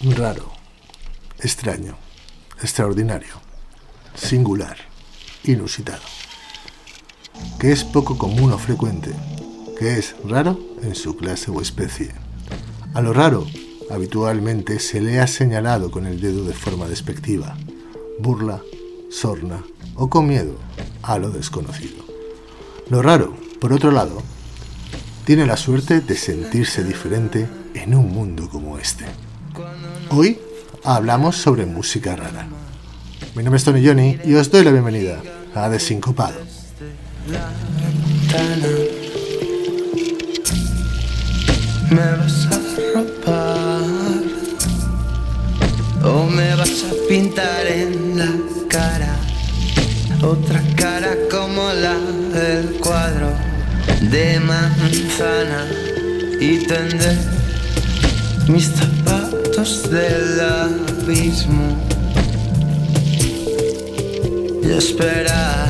raro, extraño, extraordinario, singular, inusitado, que es poco común o frecuente, que es raro en su clase o especie. A lo raro, habitualmente se le ha señalado con el dedo de forma despectiva, burla, sorna o con miedo a lo desconocido. Lo raro, por otro lado, tiene la suerte de sentirse diferente en un mundo como este. Hoy hablamos sobre música rara. Mi nombre es Tony Johnny y os doy la bienvenida a Desincopado. ¿Me vas a robar? ¿O me vas a pintar en la cara? Otra cara como la del cuadro de manzana y tender mis del abismo y esperar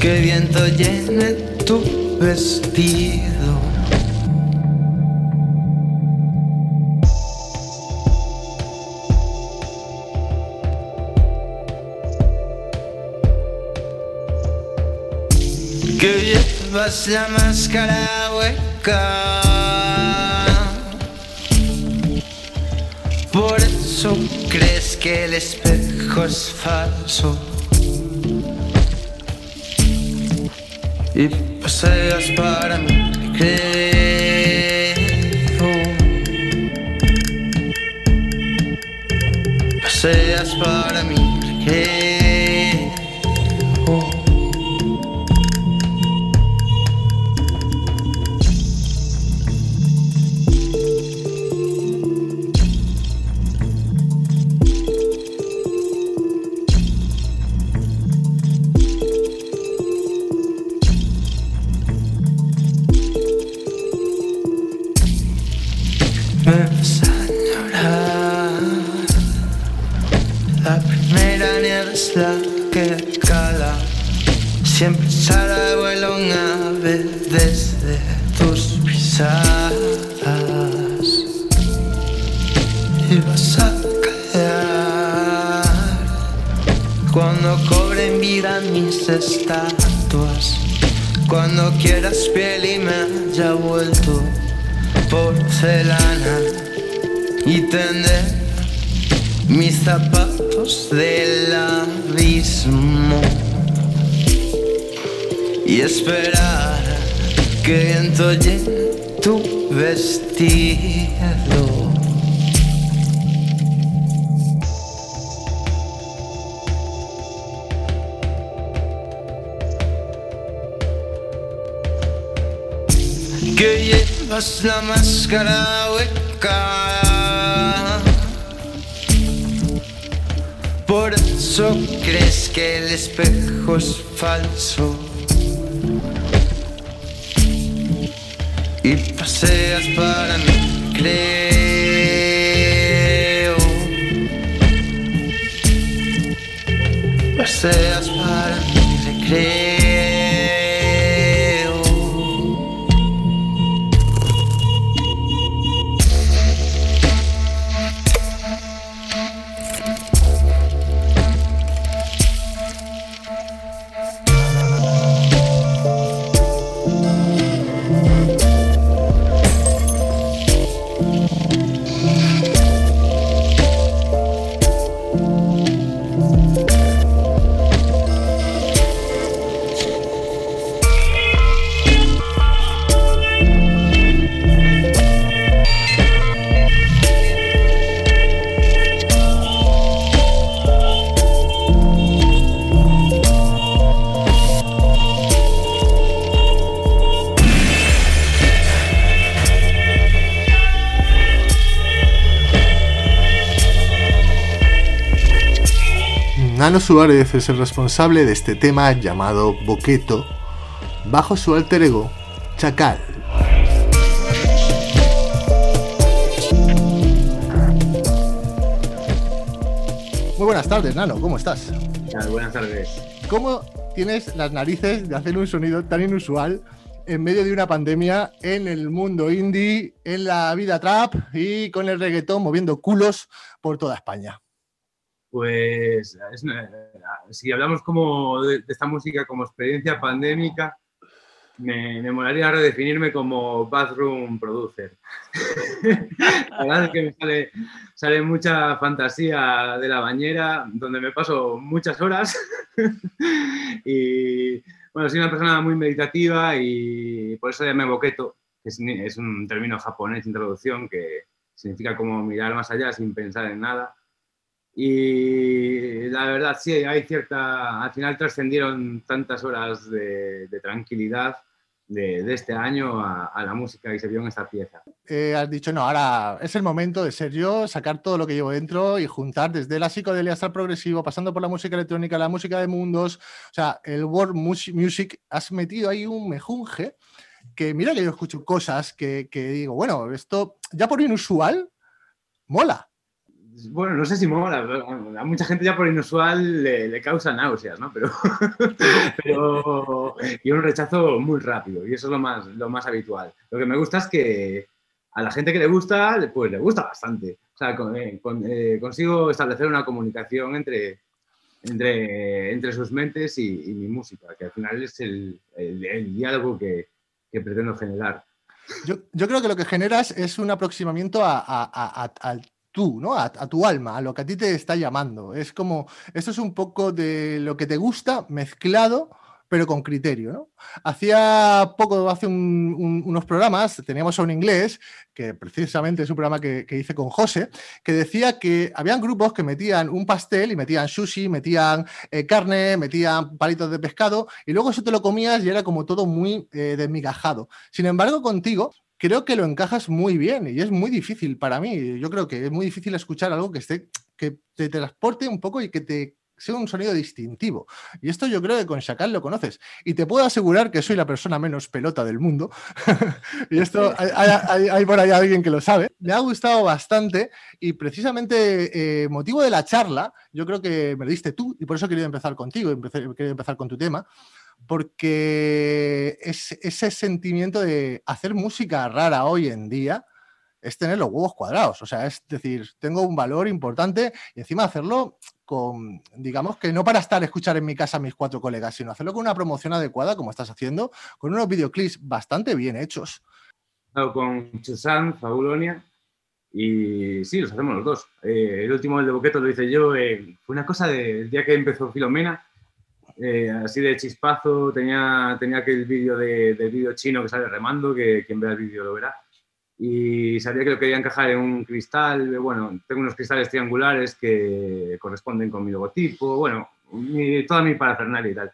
que viento llene tu vestido. que llevas la máscara hueca. Eso crees que el espejo es falso. Y paseas para mí, creo. Paseas para mí, creo. Falso. Suárez es el responsable de este tema llamado Boqueto, bajo su alter ego Chacal. Muy buenas tardes, Nano, ¿cómo estás? Buenas tardes. ¿Cómo tienes las narices de hacer un sonido tan inusual en medio de una pandemia en el mundo indie, en la vida trap y con el reggaetón moviendo culos por toda España? Pues si hablamos como de, esta música como experiencia pandémica, me, me molaría redefinirme como bathroom producer. la verdad es que me sale, sale, mucha fantasía de la bañera, donde me paso muchas horas. y bueno, soy una persona muy meditativa y por eso ya me boqueto, que es, es un término japonés, introducción, que significa como mirar más allá sin pensar en nada. Y la verdad, sí, hay cierta. Al final trascendieron tantas horas de, de tranquilidad de, este año a, la música y se vio en esta pieza. Eh, has dicho, no, ahora es el momento de ser yo, sacar todo lo que llevo dentro y juntar desde la psicodelia hasta el progresivo, pasando por la música electrónica, la música de mundos, o sea, el world music, has metido ahí un mejunje que mira que yo escucho cosas que, que digo, bueno, esto ya por inusual, mola bueno, no sé si mola, a mucha gente ya por inusual le, causa náuseas, ¿no? Pero, pero y un rechazo muy rápido y eso es lo más, lo más habitual. Lo que me gusta es que a la gente que le gusta, pues le gusta bastante. O sea, eh, eh, consigo establecer una comunicación entre, entre, entre sus mentes y, mi música, que al final es el, el, diálogo que, que, pretendo generar. Yo, yo, creo que lo que generas es un aproximamiento a, a, a, al tú, ¿no? A, tu alma, a lo que a ti te está llamando. Es como, esto es un poco de lo que te gusta mezclado, pero con criterio, ¿no? Hacía poco, hace unos programas, teníamos a un inglés, que precisamente es un programa que, hice con José, que decía que habían grupos que metían un pastel y metían sushi, metían eh, carne, metían palitos de pescado, y luego eso te lo comías y era como todo muy eh, desmigajado. Sin embargo, contigo creo que lo encajas muy bien y es muy difícil para mí. Yo creo que es muy difícil escuchar algo que esté que te transporte un poco y que te sea un sonido distintivo. Y esto yo creo que con Shakal lo conoces. Y te puedo asegurar que soy la persona menos pelota del mundo. y esto hay, por ahí alguien que lo sabe. Me ha gustado bastante y precisamente eh, motivo de la charla, yo creo que me lo diste tú y por eso he querido empezar contigo, he querido empezar con tu tema porque es, ese sentimiento de hacer música rara hoy en día es tener los huevos cuadrados. O sea, es decir, tengo un valor importante y encima hacerlo con, digamos que no para estar escuchar en mi casa a mis cuatro colegas, sino hacerlo con una promoción adecuada, como estás haciendo, con unos videoclips bastante bien hechos. Con Chusan, Fabulonia, y sí, los hacemos los dos. Eh, el último, el de Boqueto, lo hice yo. Eh, fue una cosa del día que empezó Filomena, eh, así de chispazo, tenía, tenía aquel vídeo de, del vídeo chino que sale remando, que quien vea el vídeo lo verá. Y sabía que lo quería encajar en un cristal, bueno, tengo unos cristales triangulares que corresponden con mi logotipo, bueno, toda mi parafernalia y tal.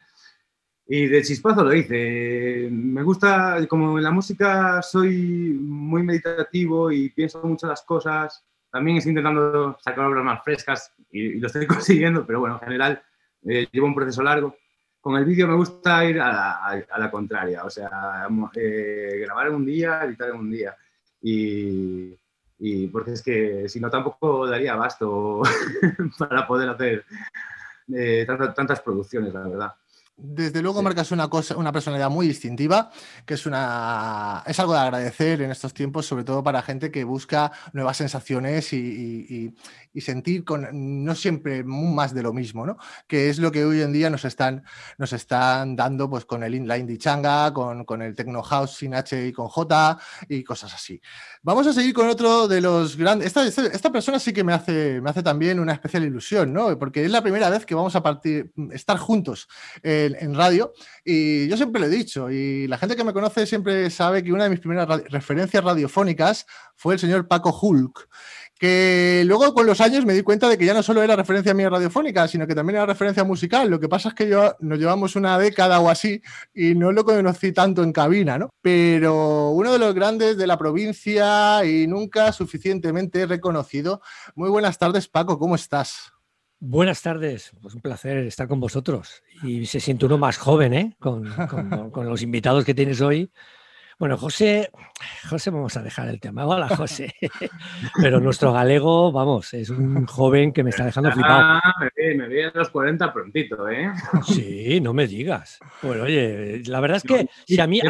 Y de chispazo lo hice. Me gusta, como en la música soy muy meditativo y pienso mucho las cosas, también estoy intentando sacar obras más frescas y lo estoy consiguiendo, pero bueno, en general eh, llevo un proceso largo. Con el vídeo me gusta ir a la, contraria, o sea, eh, grabar en un día, editar en un día. Y, y porque es que si no tampoco daría abasto para poder hacer eh, tantas producciones, la verdad. Desde luego marcas una cosa, una personalidad muy distintiva, que es una es algo de agradecer en estos tiempos, sobre todo para gente que busca nuevas sensaciones y, sentir con no siempre más de lo mismo, ¿no? Que es lo que hoy en día nos están, nos están dando pues con el la indie changa, con, con el techno house sin H y con J y cosas así. Vamos a seguir con otro de los grandes. Esta, persona sí que me hace, me hace también una especial ilusión, ¿no? Porque es la primera vez que vamos a partir, estar juntos en, radio. Y yo siempre lo he dicho, y la gente que me conoce siempre sabe que una de mis primeras referencias radiofónicas fue el señor Paco Hulk que luego con los años me di cuenta de que ya no solo era referencia mía radiofónica, sino que también era referencia musical. Lo que pasa es que yo nos llevamos una década o así y no lo conocí tanto en cabina, ¿no? Pero uno de los grandes de la provincia y nunca suficientemente reconocido. Muy buenas tardes, Paco, ¿cómo estás? Buenas tardes, pues un placer estar con vosotros. Y se siente uno más joven, ¿eh? Con, con los invitados que tienes hoy Bueno, José, José, vamos a dejar el tema. Hola, José. Pero nuestro galego, vamos, es un joven que me está dejando flipado. Ah, me vi, a los 40 prontito, ¿eh? Sí, no me digas. Bueno, oye, la verdad es que si a mí. aquí.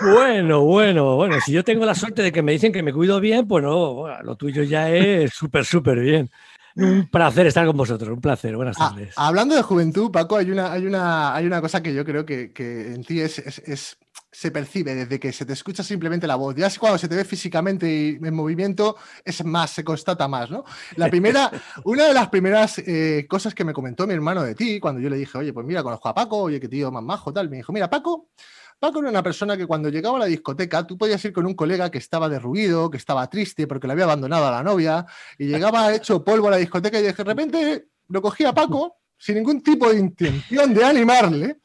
Bueno, bueno, bueno. Si yo tengo la suerte de que me dicen que me cuido bien, pues no, lo tuyo ya es súper, súper bien. Un placer estar con vosotros, un placer. Buenas ah, tardes. hablando de juventud, Paco, hay una, hay una, hay una cosa que yo creo que, en ti es, es, se percibe desde que se te escucha simplemente la voz. Ya es cuando se te ve físicamente y en movimiento, es más, se constata más, ¿no? La primera, una de las primeras eh, cosas que me comentó mi hermano de ti, cuando yo le dije, oye, pues mira, conozco a Paco, oye, qué tío más majo, tal, me dijo, mira, Paco Paco era una persona que cuando llegaba a la discoteca, tú podías ir con un colega que estaba derruido, que estaba triste porque le había abandonado a la novia, y llegaba hecho polvo a la discoteca y de repente lo cogía Paco sin ningún tipo de intención de animarle,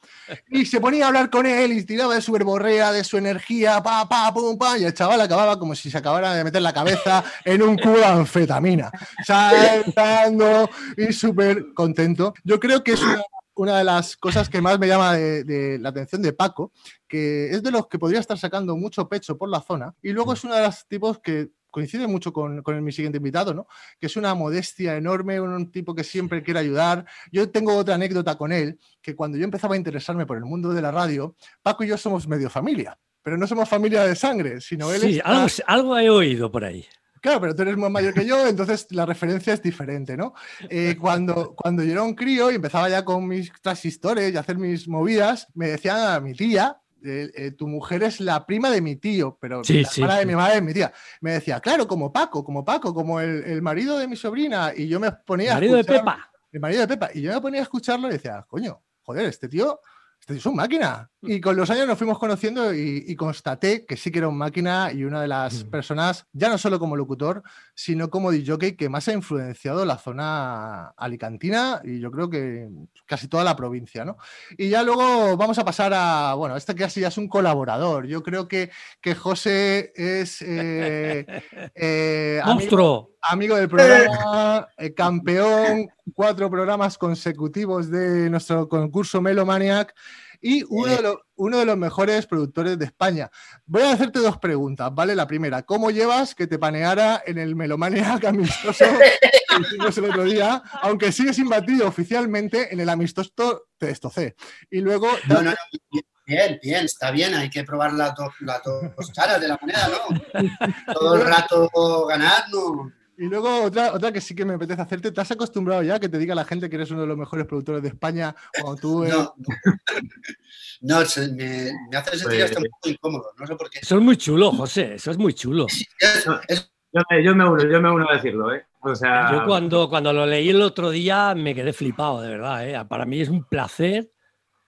y se ponía a hablar con él y tiraba de su verborrea, de su energía, pa, pa, pum, pa, y el chaval acababa como si se acabara de meter la cabeza en un cubo de anfetamina, saltando y súper contento. Yo creo que es una una de las cosas que más me llama de, la atención de Paco, que es de los que podría estar sacando mucho pecho por la zona, y luego es uno de los tipos que coincide mucho con, mi siguiente invitado, ¿no? Que es una modestia enorme, un tipo que siempre quiere ayudar. Yo tengo otra anécdota con él, que cuando yo empezaba a interesarme por el mundo de la radio, Paco y yo somos medio familia, pero no somos familia de sangre, sino él Sí, algo, algo he oído por ahí. Claro, pero tú eres más mayor que yo, entonces la referencia es diferente, ¿no? Eh, cuando, cuando yo era un crío y empezaba ya con mis transistores y hacer mis movidas, me decía mi tía, eh, eh, tu mujer es la prima de mi tío, pero sí, la sí, de mi madre es mi tía. Me decía, claro, como Paco, como Paco, como el, marido de mi sobrina. Y yo me ponía. El marido de Pepa. El marido de Pepa. Y yo me ponía a escucharlo y decía, coño, joder, este tío es un máquina. Mm. Y con los años nos fuimos conociendo y, constaté que sí que era un máquina y una de las mm. personas, ya no solo como locutor, sino como DJ que más ha influenciado la zona alicantina y yo creo que casi toda la provincia, ¿no? Y ya luego vamos a pasar a, bueno, este así ya es un colaborador. Yo creo que, que José es... Eh, eh, ¡Monstruo! Amigo, del programa, eh, campeón, cuatro programas consecutivos de nuestro concurso Melomaniac y uno, de los, uno de los mejores productores de España. Voy a hacerte dos preguntas, ¿vale? La primera, ¿cómo llevas que te paneara en el Melomaniac amistoso que hicimos el otro día? Aunque sigues imbatido oficialmente en el amistoso te destrocé. Y luego... No, no, bien, bien, está bien, hay que probar las dos, caras de la moneda, ¿no? Todo el rato ganar, ¿no? Y luego otra, otra que sí que me apetece hacerte, ¿te has acostumbrado ya que te diga la gente que eres uno de los mejores productores de España cuando tú... No, no. me, me, hace sentir hasta un poco incómodo, no sé por qué. Eso es muy chulo, José, eso es muy chulo. Yo, me, uno, yo me uno a decirlo, ¿eh? O sea... Yo cuando, cuando lo leí el otro día me quedé flipado, de verdad, ¿eh? Para mí es un placer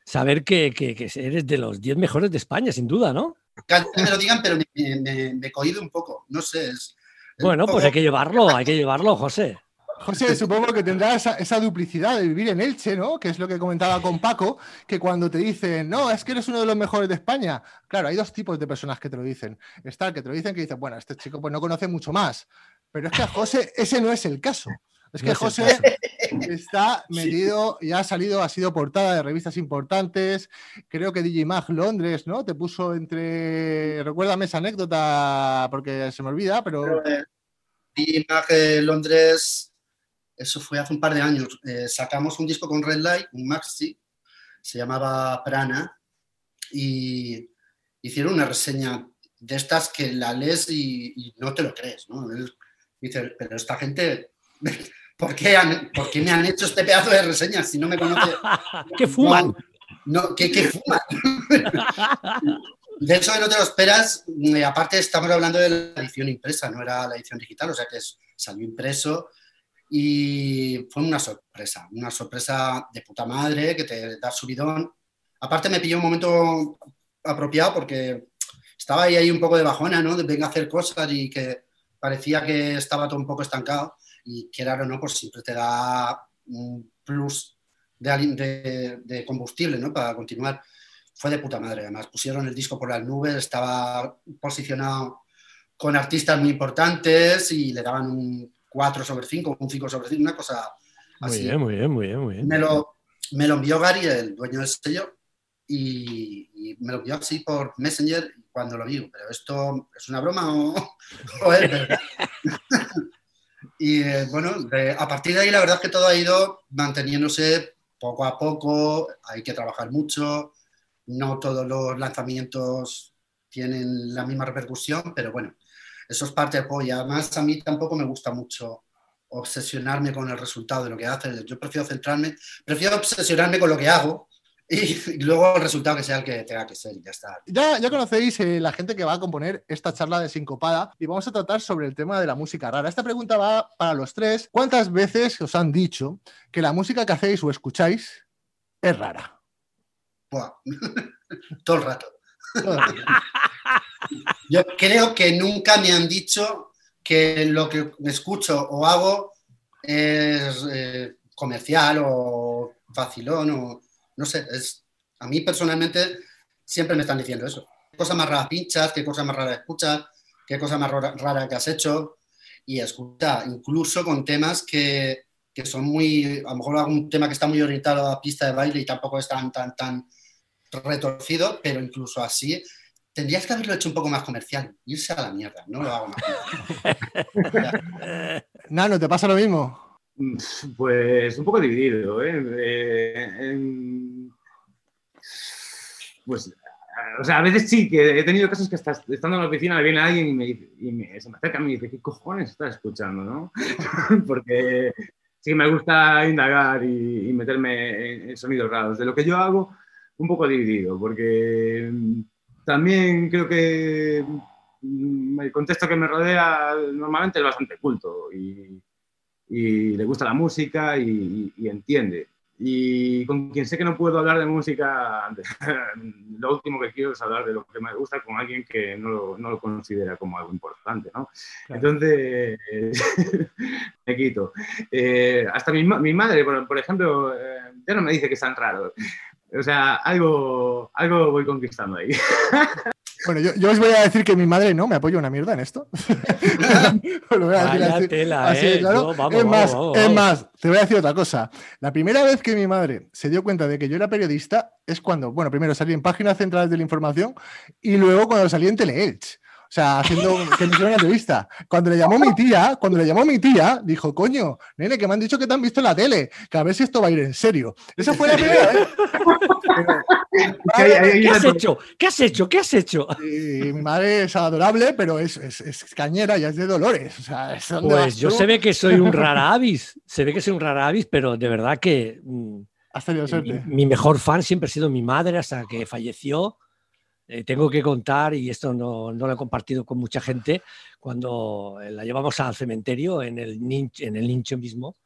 saber que, que, que eres de los 10 mejores de España, sin duda, ¿no? Que me lo digan, pero me, me, me un poco, no sé, es bueno, pues hay que llevarlo, hay que llevarlo, José. José, supongo que tendrá esa, duplicidad de vivir en Elche, ¿no? Que es lo que comentaba con Paco, que cuando te dicen, no, es que eres uno de los mejores de España. Claro, hay dos tipos de personas que te lo dicen. Está el que te lo dicen que dice, bueno, este chico pues no conoce mucho más. Pero es que a José ese no es el caso. Es que José está metido y ha salido, ha sido portada de revistas importantes. Creo que Digimag Londres, ¿no? Te puso entre. Recuérdame esa anécdota porque se me olvida, pero. Eh, Eh, Londres, eso fue hace un par de años. Eh, sacamos un disco con Red Light, un maxi, se llamaba Prana, y hicieron una reseña de estas que la lees y, no te lo crees, ¿no? Dice, pero esta gente ¿por qué, me han hecho este pedazo de reseñas si no me conoce? ¿Qué fuman? No, ¿qué, fuman? de hecho, no te lo esperas. Eh, aparte, estamos hablando de la edición impresa, no era la edición digital, o sea que salió impreso y fue una sorpresa, una sorpresa de puta madre que te da subidón. Aparte, me pilló un momento apropiado porque estaba ahí, ahí un poco de bajona, ¿no? De venga a hacer cosas y que parecía que estaba todo un poco estancado y quiera o no, pues siempre te da un plus de, de, combustible ¿no? para continuar. Fue de puta madre, además. Pusieron el disco por las nubes, estaba posicionado con artistas muy importantes y le daban un 4 sobre 5, un 5 sobre 5, una cosa así. Muy bien, muy bien, muy bien, muy bien. Me lo, me lo envió Gary, el dueño del sello, y, y me lo envió así por Messenger cuando lo vi, pero esto es una broma o, o es verdad. y eh, bueno, de- a partir de ahí la verdad es que todo ha ido manteniéndose poco a poco, hay que trabajar mucho, no todos los lanzamientos tienen la misma repercusión, pero bueno, eso es parte del juego además a mí tampoco me gusta mucho obsesionarme con el resultado de lo que haces. Yo prefiero centrarme, prefiero obsesionarme con lo que hago y, y luego el resultado que sea el que tenga que ser y ya está. Ya, ya conocéis eh, la gente que va a componer esta charla de Sincopada y vamos a tratar sobre el tema de la música rara. Esta pregunta va para los tres. ¿Cuántas veces os han dicho que la música que hacéis o escucháis es rara? Buah. Todo el rato. Yo creo que nunca me han dicho que lo que escucho o hago es eh, comercial o facilón o no sé. Es, a mí personalmente siempre me están diciendo eso. ¿Qué cosa más rara pinchas? ¿Qué cosa más rara escuchas? ¿Qué cosa más rara, rara que has hecho? Y escucha, incluso con temas que, que son muy, a lo mejor algún tema que está muy orientado a pista de baile y tampoco es tan, tan, tan retorcido, pero incluso así tendrías que haberlo hecho un poco más comercial, irse a la mierda, no lo hago más. Nano, ¿te pasa lo mismo? Mm, Pues un poco dividido, ¿eh? Eh, Pues, a- o sea, a veces sí, que he tenido casos que hasta estando en la oficina viene alguien y, me, dice- y me- se me acerca a mí y me dice, ¿qué cojones estás escuchando, no? Porque sí me gusta indagar y, y meterme en, en sonidos raros. De lo que yo hago, un poco dividido, porque mm, también creo que mm, el contexto que me rodea normalmente es bastante culto y, y le gusta la música y, entiende. Y con quien sé que no puedo hablar de música, lo último que quiero es hablar de lo que me gusta con alguien que no lo, no lo considera como algo importante, ¿no? Entonces, me quito. Eh, hasta mi, mi madre, por, por ejemplo, eh, ya no me dice que es tan raro. O sea, algo, algo voy conquistando ahí. Bueno, yo, yo os voy a decir que mi madre no me apoya una mierda en esto. Lo voy a decir Vaya así. tela, Así eh. claro. Yo, vamos, es vamos, más, vamos, es vamos. más, te voy a decir otra cosa. La primera vez que mi madre se dio cuenta de que yo era periodista es cuando, bueno, primero salí en páginas centrales de la información y luego cuando salí en Teleelch. O sea, haciendo que me una entrevista. Cuando le llamó mi tía, cuando le llamó mi tía, dijo, coño, nene, que me han dicho que te han visto en la tele, que a ver si esto va a ir en serio. Esa fue la primera vez. ¿Qué has hecho? ¿Qué has hecho? ¿Qué has hecho? Y mi madre es adorable, pero es, es, es cañera y es de Dolores. O sea, es donde Pues yo se ve que soy un rara avis. Se ve que soy un rara avis, pero de verdad que mm, Has tenido mi, suerte. mi mejor fan siempre ha sido mi madre hasta que falleció. Eh, tengo que contar, y esto no, no lo he compartido con mucha gente, cuando eh, la llevamos al cementerio en el, nin- en el nicho mismo,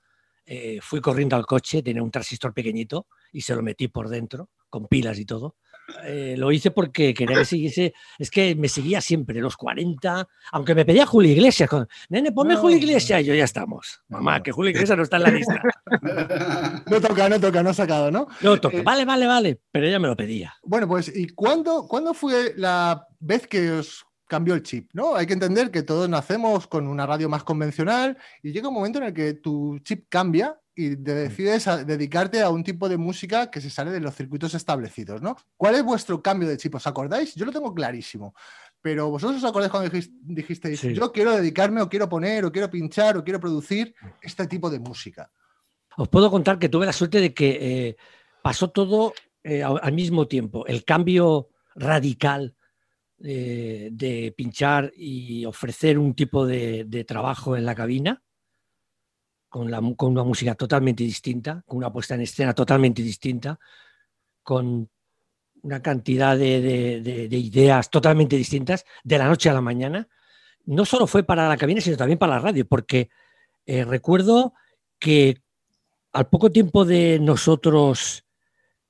eh, fui corriendo al coche, tenía un transistor pequeñito y se lo metí por dentro, con pilas y todo. Eh, lo hice porque quería que siguiese, es que me seguía siempre, los 40, aunque me pedía Julio Iglesias, con, nene, ponme No. Julio Iglesias, y yo ya estamos. Mamá, que Julio Iglesias no está en la lista. No toca, no toca, no ha sacado, ¿no? No, toque, Eh, vale, vale, vale, pero ella me lo pedía. Bueno, pues, ¿y cuándo, cuándo fue la vez que os cambió el chip? ¿no? Hay que entender que todos nacemos con una radio más convencional y llega un momento en el que tu chip cambia y te decides a dedicarte a un tipo de música que se sale de los circuitos establecidos, ¿no? ¿Cuál es vuestro cambio de chip? ¿Os acordáis? Yo lo tengo clarísimo. Pero vosotros os acordáis cuando dijis- dijisteis, Sí. yo quiero dedicarme o quiero poner o quiero pinchar o quiero producir este tipo de música. Os puedo contar que tuve la suerte de que eh, pasó todo eh, al mismo tiempo. El cambio radical eh, de pinchar y ofrecer un tipo de, de trabajo en la cabina con, la con una música totalmente distinta, con una puesta en escena totalmente distinta, con una cantidad de, de- de- de ideas totalmente distintas de la noche a la mañana. No solo fue para la cabina, sino también para la radio, porque eh, recuerdo que al poco tiempo de nosotros,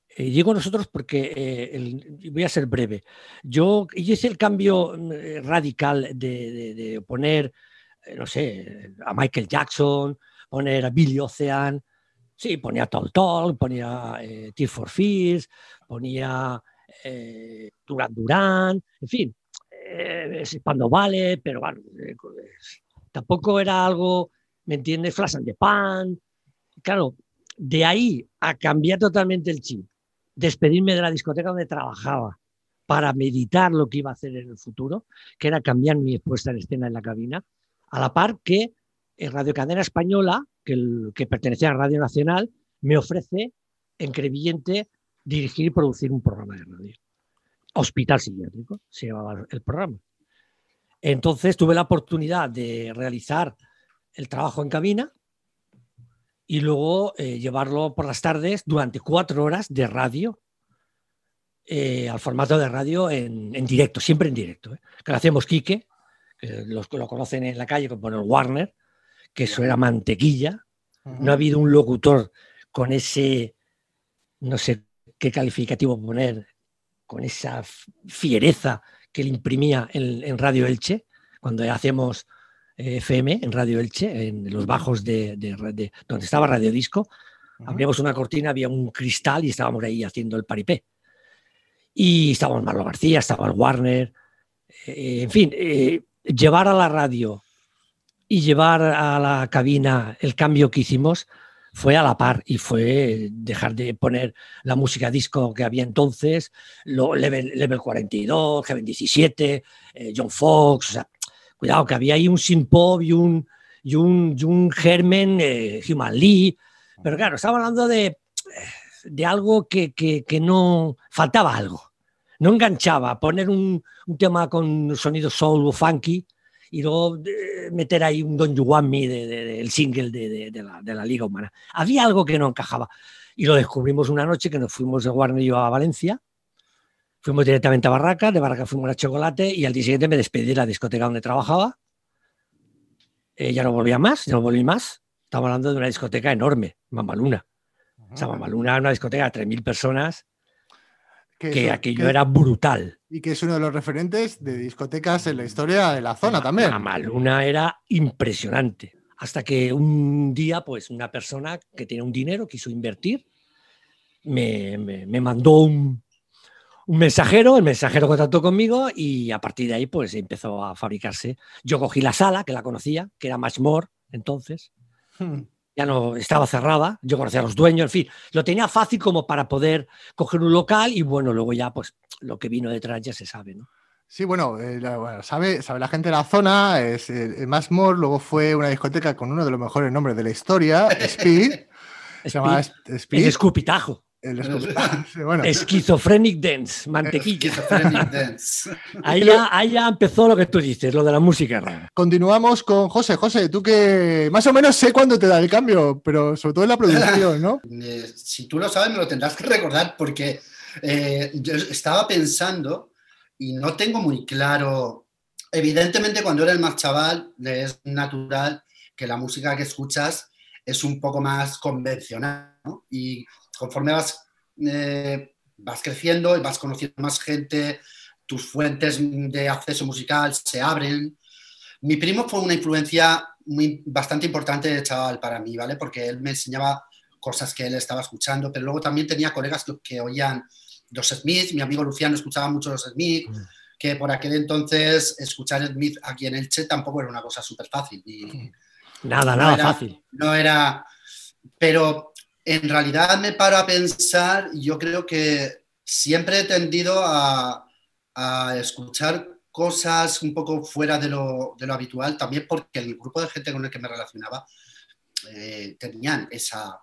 eh, digo nosotros porque eh, el- voy a ser breve, yo hice el cambio eh, radical de, poner, no sé, a Michael Jackson, poner a Billy Ocean, sí, ponía Tol Tol, ponía eh, Tear for Fears, ponía eh, Duran Duran, en fin, eh, cuando vale, pero bueno, eh, tampoco era algo, ¿me entiendes? Flash and the Pan, claro, de ahí a cambiar totalmente el chip despedirme de la discoteca donde trabajaba para meditar lo que iba a hacer en el futuro, que era cambiar mi puesta en escena en la cabina, a la par que Radio Cadena Española, que, que pertenecía a Radio Nacional, me ofrece en Crevillente dirigir y producir un programa de radio. Hospital Psiquiátrico se llamaba el programa. Entonces tuve la oportunidad de realizar el trabajo en cabina y luego eh, llevarlo por las tardes durante cuatro horas de radio, eh, al formato de radio en, directo, siempre en directo. ¿eh? Que lo hacemos Quique, que los, lo conocen en la calle como el Warner, que eso era mantequilla. No ha habido un locutor con ese, no sé qué calificativo poner, con esa fiereza que le imprimía en, Radio Elche, cuando hacemos eh, FM en Radio Elche, en los bajos de, donde estaba Radio Disco, abríamos una cortina, había un cristal y estábamos ahí haciendo el paripé. Y estábamos Marlo García, estaba el Warner, eh, en fin, eh, llevar a la radio y llevar a la cabina el cambio que hicimos fue a la par y fue dejar de poner la música disco que había entonces, lo, Level, Level 42, Heaven 17, eh, John Fox, o sea, cuidado que había ahí un Simpop y un, y un, y un Germen, eh, Human Lee, pero claro, estaba hablando de, de algo que, que, que, no, faltaba algo, no enganchaba, poner un, un tema con sonido soul o funky, y luego eh, meter ahí un Don You Want Me del de, single de, la, de, la, Liga Humana. Había algo que no encajaba. Y lo descubrimos una noche que nos fuimos de Warner y yo a Valencia. Fuimos directamente a Barraca, de Barraca fuimos a Chocolate y al día siguiente me despedí de la discoteca donde trabajaba. Eh, ya no volvía más, ya no volví más. Estamos hablando de una discoteca enorme, Mamaluna. O sea, Mamaluna era una discoteca de 3.000 personas que, aquello era brutal. Y que es uno de los referentes de discotecas en la historia de la zona también. La Maluna era impresionante. Hasta que un día, pues, una persona que tenía un dinero quiso invertir, me, me, mandó un, un, mensajero, el mensajero contactó conmigo y a partir de ahí, pues, empezó a fabricarse. Yo cogí la sala, que la conocía, que era Match More entonces. Hmm ya no estaba cerrada, yo conocía a los dueños, en fin, lo tenía fácil como para poder coger un local y bueno, luego ya pues lo que vino detrás ya se sabe, ¿no? Sí, bueno, eh, sabe, sabe la gente de la zona, es eh, More, luego fue una discoteca con uno de los mejores nombres de la historia, Speed. se llama Speed. El escupitajo. El Esquizofrenic Dance, mantequilla. Dance. ahí, ya, empezó lo que tú dices, lo de la música rara. Continuamos con José. José, tú que más o menos sé cuándo te da el cambio, pero sobre todo en la producción, ¿no? Eh, si tú lo sabes, me lo tendrás que recordar porque eh, yo estaba pensando y no tengo muy claro. Evidentemente, cuando eres más chaval, es natural que la música que escuchas es un poco más convencional, ¿no? Y conforme vas, eh, vas creciendo y vas conociendo más gente, tus fuentes de acceso musical se abren. Mi primo fue una influencia muy, bastante importante de chaval para mí, ¿vale? Porque él me enseñaba cosas que él estaba escuchando, pero luego también tenía colegas que, oían los Smith, mi amigo Luciano escuchaba mucho los Smith, mm. que por aquel entonces escuchar Smith aquí en Elche tampoco era una cosa súper fácil. nada, nada fácil. No era, pero en realidad me paro a pensar, yo creo que siempre he tendido a, escuchar cosas un poco fuera de lo, habitual, también porque el grupo de gente con el que me relacionaba eh, tenían esa,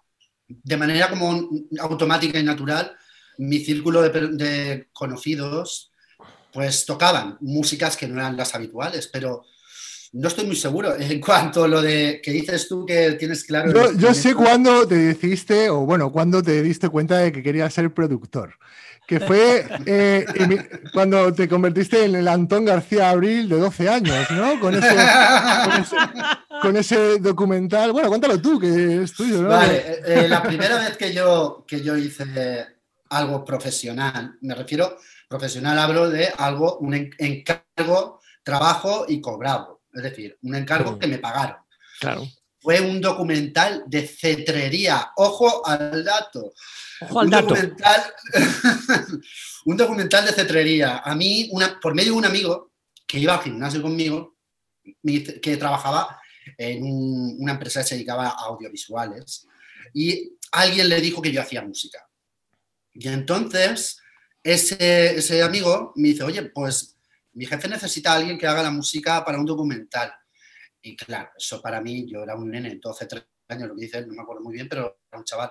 de manera como automática y natural, mi círculo de, de, conocidos, pues tocaban músicas que no eran las habituales, pero no estoy muy seguro en cuanto a lo de que dices tú que tienes claro. Yo, sé cuándo te decidiste, o bueno, cuándo te diste cuenta de que querías ser productor. Que fue eh, cuando te convertiste en el Antón García Abril de 12 años, ¿no? Con ese, con ese, documental. Bueno, cuéntalo tú, que es tuyo, ¿no? Vale, eh, eh, la primera vez que yo, que yo hice algo profesional, me refiero profesional, hablo de algo, un encargo, trabajo y cobrado es decir, un encargo que me pagaron. Claro. Fue un documental de cetrería. Ojo al dato. Ojo al un dato. Documental, un documental de cetrería. A mí, una, por medio de un amigo que iba al gimnasio conmigo, que trabajaba en una empresa que se dedicaba a audiovisuales, y alguien le dijo que yo hacía música. Y entonces ese, ese amigo me dice, oye, pues mi jefe necesita a alguien que haga la música para un documental. Y claro, eso para mí, yo era un nene, 12, 13 años, lo que dice no me acuerdo muy bien, pero era un chaval.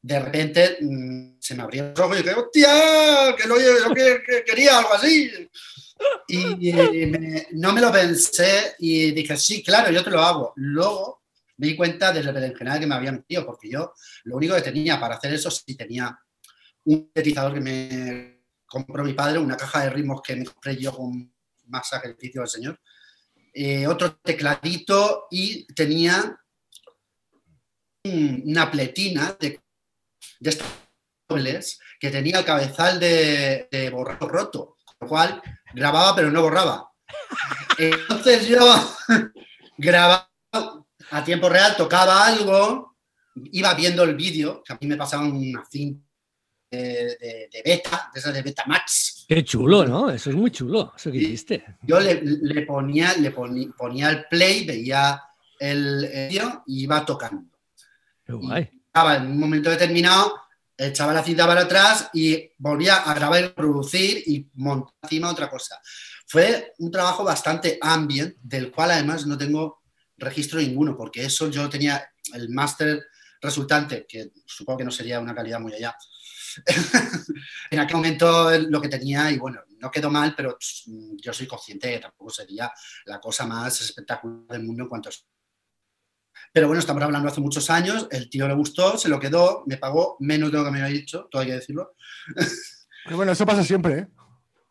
De repente mm, se me abrió el ojo y dije, ¡hostia! Que, lo, yo que, que quería algo así. Y, no me lo pensé y dije, sí, claro, yo te lo hago. Luego me di cuenta del berenjenal que me había metido, porque yo lo único que tenía para hacer eso, sí tenía un sintetizador que me compró mi padre, una caja de ritmos que me compré yo con más sacrificio del señor, eh, otro tecladito y tenía un- una pletina de, de que tenía el cabezal de, borrado roto, lo cual grababa pero no borraba. Entonces yo grababa a tiempo real, tocaba algo, iba viendo el vídeo, que a mí me pasaban una cinta de, de- de beta, de esas de Betamax. Qué chulo, ¿no? Eso es muy chulo, eso que hiciste. Yo le, le ponía, le poni- ponía el play, veía el el vídeo y iba tocando. Qué guay. Estaba en un momento determinado, echaba la cinta para atrás y volvía a grabar y producir y montar encima otra cosa. Fue un trabajo bastante ambient, del cual además no tengo registro ninguno, porque eso yo tenía el máster resultante, que supongo que no sería una calidad muy allá. en aquel momento el- lo que tenía, y bueno, no quedó mal, pero mm, yo soy consciente que tampoco sería la cosa más espectacular del mundo en cuanto a pero bueno, estamos hablando hace muchos años, el tío le gustó, se lo quedó, me pagó menos de lo que me había dicho, todo hay que decirlo. Pero bueno, eso pasa siempre, ¿eh?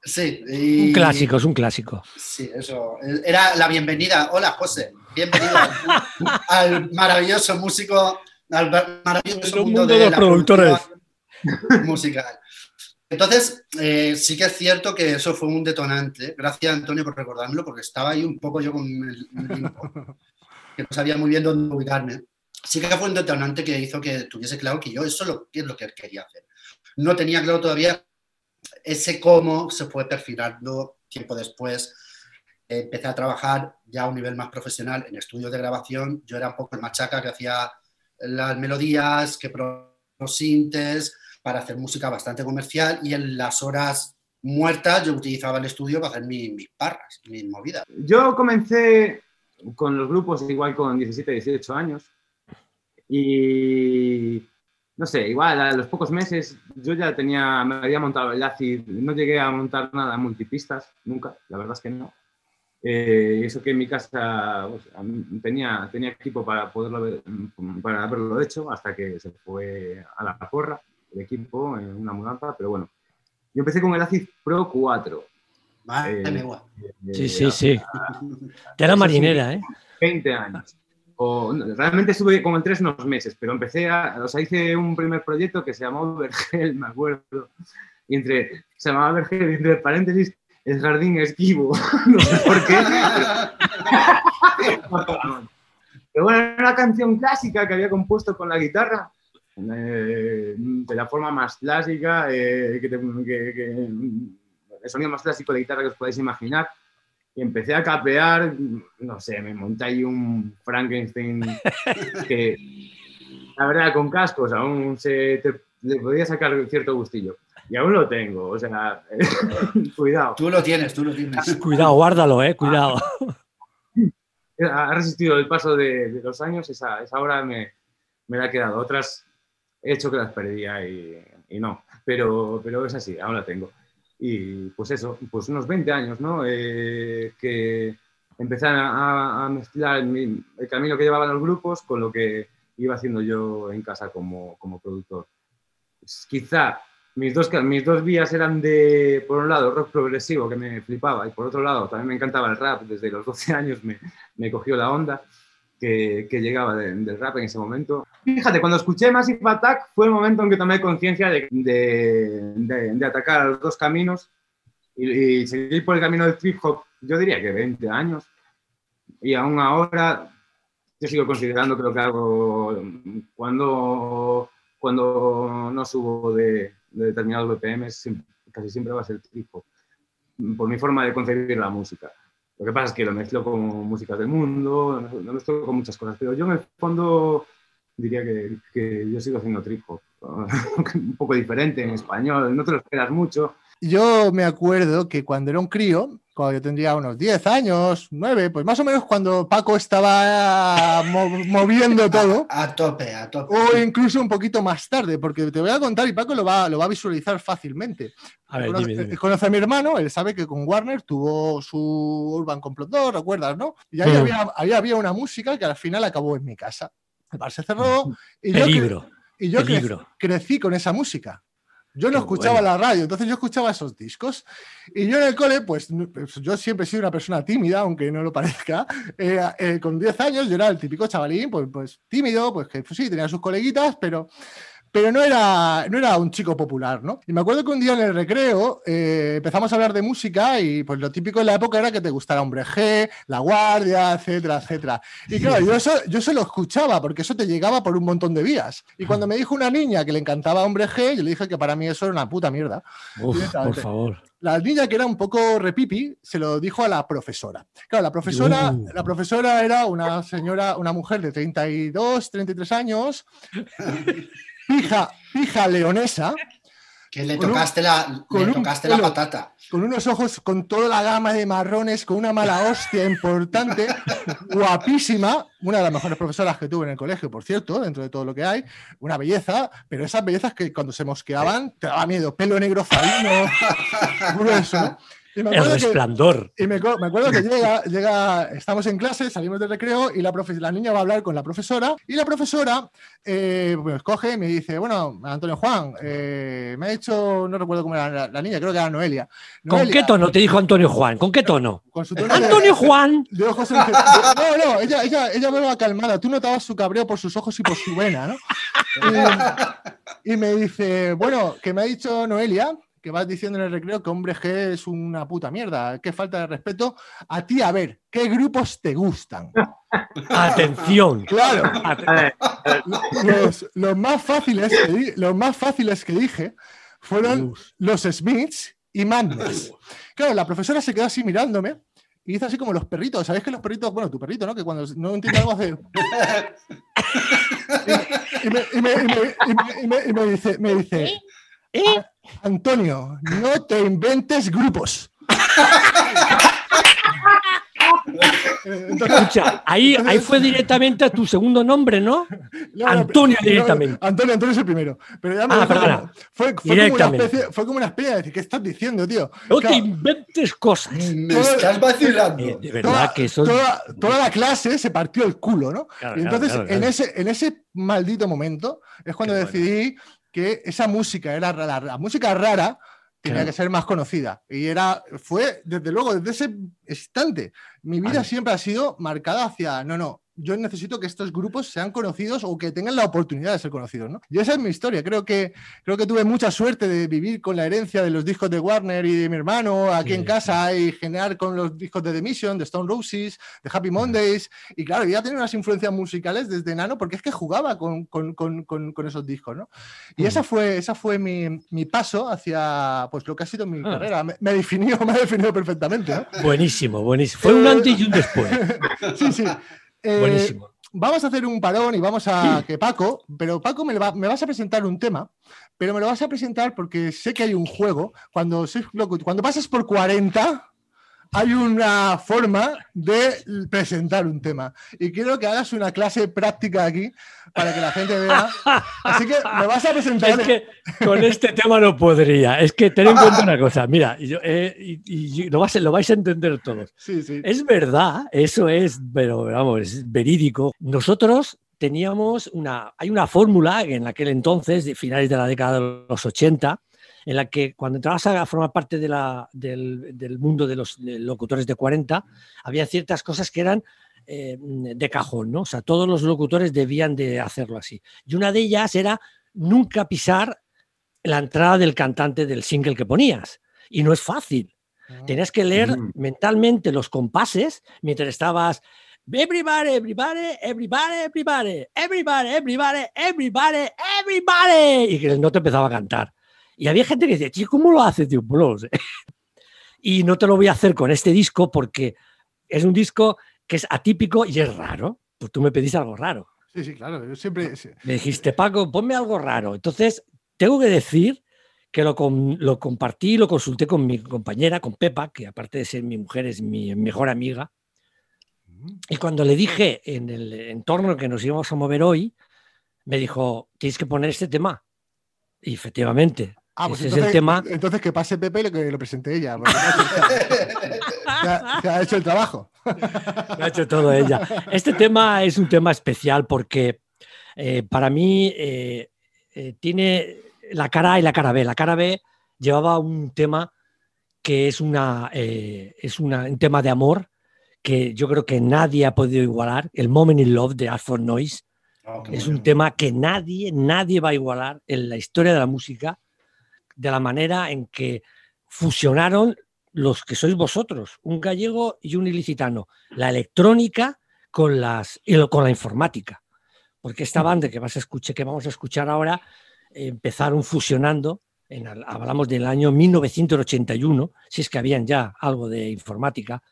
Sí, y- Un clásico, es un clásico. Sí, eso. Era la bienvenida. Hola, José. Bienvenido al, al maravilloso músico, al maravilloso mundo, mundo de, de los productores. producción musical. Entonces, eh, sí que es cierto que eso fue un detonante. Gracias, Antonio, por recordármelo, porque estaba ahí un poco yo con el, limbo, que no sabía muy bien dónde ubicarme. Sí que fue un detonante que hizo que tuviese claro que yo eso lo, es lo que quería hacer. No tenía claro todavía ese cómo se fue perfilando tiempo después. Eh, empecé a trabajar ya a un nivel más profesional en estudios de grabación. Yo era un poco el machaca que hacía las melodías, que probaba los sintes para hacer música bastante comercial y en las horas muertas yo utilizaba el estudio para hacer mi- mis parras, mis movidas. Yo comencé con los grupos igual con 17, 18 años y no sé, igual a los pocos meses yo ya tenía, me había montado el ACID, no llegué a montar nada multipistas, nunca, la verdad es que no. Eh, eso que en mi casa pues, tenía, tenía equipo para poderlo haber, para haberlo hecho hasta que se fue a la porra el equipo en una mudanza, pero bueno. Yo empecé con el ACID Pro 4. Vale, Eh, me guay. Sí, eh, sí, sí. Tela marinera, ¿eh? 20 años. O, no, realmente estuve con el 3 unos meses, pero empecé a, o sea, hice un primer proyecto que se llamó Vergel, me acuerdo, y entre, se llamaba Vergel, y entre paréntesis, el jardín esquivo, no sé por qué. Pero bueno, era una canción clásica que había compuesto con la guitarra, eh, de la forma más clásica, eh, que que- que- el sonido más clásico de guitarra que os podéis imaginar. Y empecé a capear, no sé, me monté ahí un Frankenstein que, la verdad, con cascos aún se te, le podía sacar cierto gustillo. Y aún lo tengo, o sea, cuidado. Tú lo tienes, tú lo tienes. Cuidado, guárdalo, ¿eh? Cuidado. Ha resistido el paso de, de los años, esa, esa hora me, me la ha quedado. Otras he hecho que las perdía y, y no, pero, pero es así, aún la tengo. Y pues eso, pues unos 20 años, ¿no? Eh, que empecé a, a- mezclar mi- el camino que llevaban los grupos con lo que iba haciendo yo en casa como, como productor. Pues quizá mis dos, mis dos vías eran de, por un lado, rock progresivo, que me flipaba, y por otro lado, también me encantaba el rap. Desde los 12 años me, me cogió la onda que, que llegaba de- del rap en ese momento. Fíjate, cuando escuché Massive Attack fue el momento en que tomé conciencia de, de- de- de atacar a los dos caminos y, y seguir por el camino del trip hop, yo diría que 20 años. Y aún ahora yo sigo considerando que lo que hago cuando, cuando no subo de, de determinados BPM casi siempre va a ser trip hop, por mi forma de concebir la música. Lo que pasa es que lo mezclo con músicas del mundo, lo mezclo con muchas cosas, pero yo en el fondo diría que, que yo sigo haciendo trip hop. un poco diferente en español, no te lo esperas mucho. Yo me acuerdo que cuando era un crío, cuando yo tendría unos 10 años, 9, pues más o menos cuando Paco estaba mo- moviendo todo, A tope, a tope. o incluso un poquito más tarde, porque te voy a contar y Paco lo va, lo va a visualizar fácilmente. A ver, conoce, dime, dime. conoce a mi hermano, él sabe que con Warner tuvo su Urban Complot 2, ¿recuerdas, no? Y ahí, Mm. había, ahí había una música que al final acabó en mi casa. El bar se cerró y yo, Peligro, y yo peligro. crecí con esa música. Yo no Qué escuchaba bueno. la radio, entonces yo escuchaba esos discos. Y yo en el cole, pues pues, yo siempre he sido una persona tímida, aunque no lo parezca. Eh, eh, con 10 años yo era el típico chavalín, pues, pues tímido, pues que pues, sí, tenía sus coleguitas, pero, pero no, era, no era un chico popular, ¿no? Y me acuerdo que un día en el recreo eh, empezamos a hablar de música y pues lo típico en la época era que te gustara Hombre G, La Guardia, etcétera, etcétera. Y claro, yo eso, yo eso lo escuchaba porque eso te llegaba por un montón de vías. Y cuando me dijo una niña que le encantaba Hombre G, yo le dije que para mí eso era una puta mierda. Uf, por favor. La niña que era un poco repipi se lo dijo a la profesora. Claro, la profesora, Uh. la profesora era una señora, una mujer de 32, 33 años, hija, hija leonesa, Que le un- tocaste la, le un tocaste la patata. con unos ojos con toda la gama de marrones, con una mala hostia importante, guapísima, una de las mejores profesoras que tuve en el colegio, por cierto, dentro de todo lo que hay, una belleza, pero esas bellezas que cuando se mosqueaban te daba miedo, pelo negro zarino, grueso, ¿no? Y me El que- resplandor. y me, me acuerdo que llega, llega, estamos en clase, salimos del recreo y la, profe- la niña va a hablar con la profesora y la profesora eh, pues coge y me dice, bueno, Antonio Juan, eh, me ha dicho, no recuerdo cómo era la, la niña, creo que era Noelia. ¿Con qué tono te dijo Antonio Juan? ¿Con qué tono? Con su tono de- Antonio Juan. de ojos en- No, no, ella, ella, ella hablaba calmada. Tú notabas su cabreo por sus ojos y por su vena, ¿no? Y, y me dice, bueno, que me ha dicho Noelia, que vas diciendo en el recreo que hombre G es una puta mierda, qué falta de respeto. A ti, a ver, ¿qué grupos te gustan? Atención. Claro, los, los más fáciles que di- los más fáciles que dije fueron los Smiths y Madness. Claro, la profesora se quedó así mirándome y hizo así como los perritos. ¿Sabéis que los perritos, bueno, tu perrito, ¿no? Que cuando no entiende algo hace. Y me dice, me dice, ¿Eh? Antonio, no te inventes grupos. Entonces, Escucha, ahí, ahí fue directamente a tu segundo nombre, ¿no? Antonio directamente. Antonio, Antonio es el primero. Pero ya me Ah, perdona. como- fue, fue, como una Directamente. especie, fue como una especie de decir, ¿qué estás diciendo, tío? No Claro, te inventes cosas. Me estás vacilando. Eh, de toda, verdad que eso es- toda, toda la clase se partió el culo, ¿no? Claro, y claro, entonces, claro, En, ese, en ese maldito momento es cuando Qué bueno. Que esa música era la, la música rara tenía Claro. que ser más conocida. Y era, fue, desde luego, desde ese instante, mi vida siempre ha sido marcada hacia, no, no, yo necesito que estos grupos sean conocidos o que tengan la oportunidad de ser conocidos, ¿no? Y esa es mi historia. Creo que, creo que tuve mucha suerte de vivir con la herencia de los discos de Warner y de mi hermano aquí Sí, en sí. casa y generar con los discos de The Mission, de Stone Roses, de Happy Mondays. Y claro, ya tenía unas influencias musicales desde enano porque es que jugaba con, con- con- con- esos discos, ¿no? Y Mm. esa fue, esa fue mi, mi paso hacia pues, lo que ha sido mi Ah. carrera. Me, me definió, me ha definido perfectamente, ¿no? Buenísimo, buenísimo. Fue un antes y un después. Sí, sí. Eh, Buenísimo. Vamos a hacer un parón y vamos a que Paco, pero Paco me, va- me vas a presentar un tema, pero me lo vas a presentar porque sé que hay un juego. Cuando, sois cuando pasas por 40, hay una forma de presentar un tema. Y quiero que hagas una clase práctica aquí para que la gente vea. Así que me vas a presentar. Es que con este tema no podría. Es que ten en cuenta una cosa. Mira, y yo- eh, y, y lo, vas, lo vais a entender todos. Sí, sí. Es verdad, eso es, pero vamos, es verídico. Nosotros teníamos una, hay una fórmula en aquel entonces, de finales de la década de los 80, en la que cuando entrabas a formar parte del, del, mundo de los locutores de 40, había ciertas cosas que eran eh, de cajón, ¿no? O sea, todos los locutores debían de hacerlo así. Y una de ellas era nunca pisar la entrada del cantante del single que ponías. Y no es fácil. Ah. Tenías que leer mentalmente los compases mientras estabas Everybody, everybody, everybody, everybody, everybody, everybody, everybody, everybody, y que no te empezaba a cantar. Y había gente que decía, chico, ¿cómo lo haces, tío? Pues no lo sé. Y no te lo voy a hacer con este disco porque es un disco que es atípico y es raro. Pues tú me pedís algo raro. Sí, sí, claro. Yo siempre. sí. Me dijiste, Paco, ponme algo raro. Entonces, tengo que decir que lo, com- lo compartí, lo consulté con mi compañera, con Pepa, que aparte de ser mi mujer es mi mejor amiga. Y cuando le dije en el entorno que nos íbamos a mover hoy, me dijo, tienes que poner este tema. Y efectivamente, Ah, pues ese entonces, es el tema. entonces que pase Pepe y lo que lo presente ella. se ha- se ha hecho el trabajo. Lo ha hecho todo ella. Este tema es un tema especial porque eh, para mí eh, eh, tiene la cara A y la cara B. La cara B llevaba un tema que es, una, eh, es una- un tema de amor que yo creo que nadie ha podido igualar. El Moment in Love de Alfred Noise Oh, qué es bueno. un tema que nadie, nadie va a igualar en la historia de la música de la manera en que fusionaron los que sois vosotros, un gallego y un ilicitano, la electrónica con, las, y lo- con la informática. Porque esta banda que, vas a escuchar, que vamos a escuchar ahora empezaron fusionando, en, hablamos del año 1981, si es que habían ya algo de informática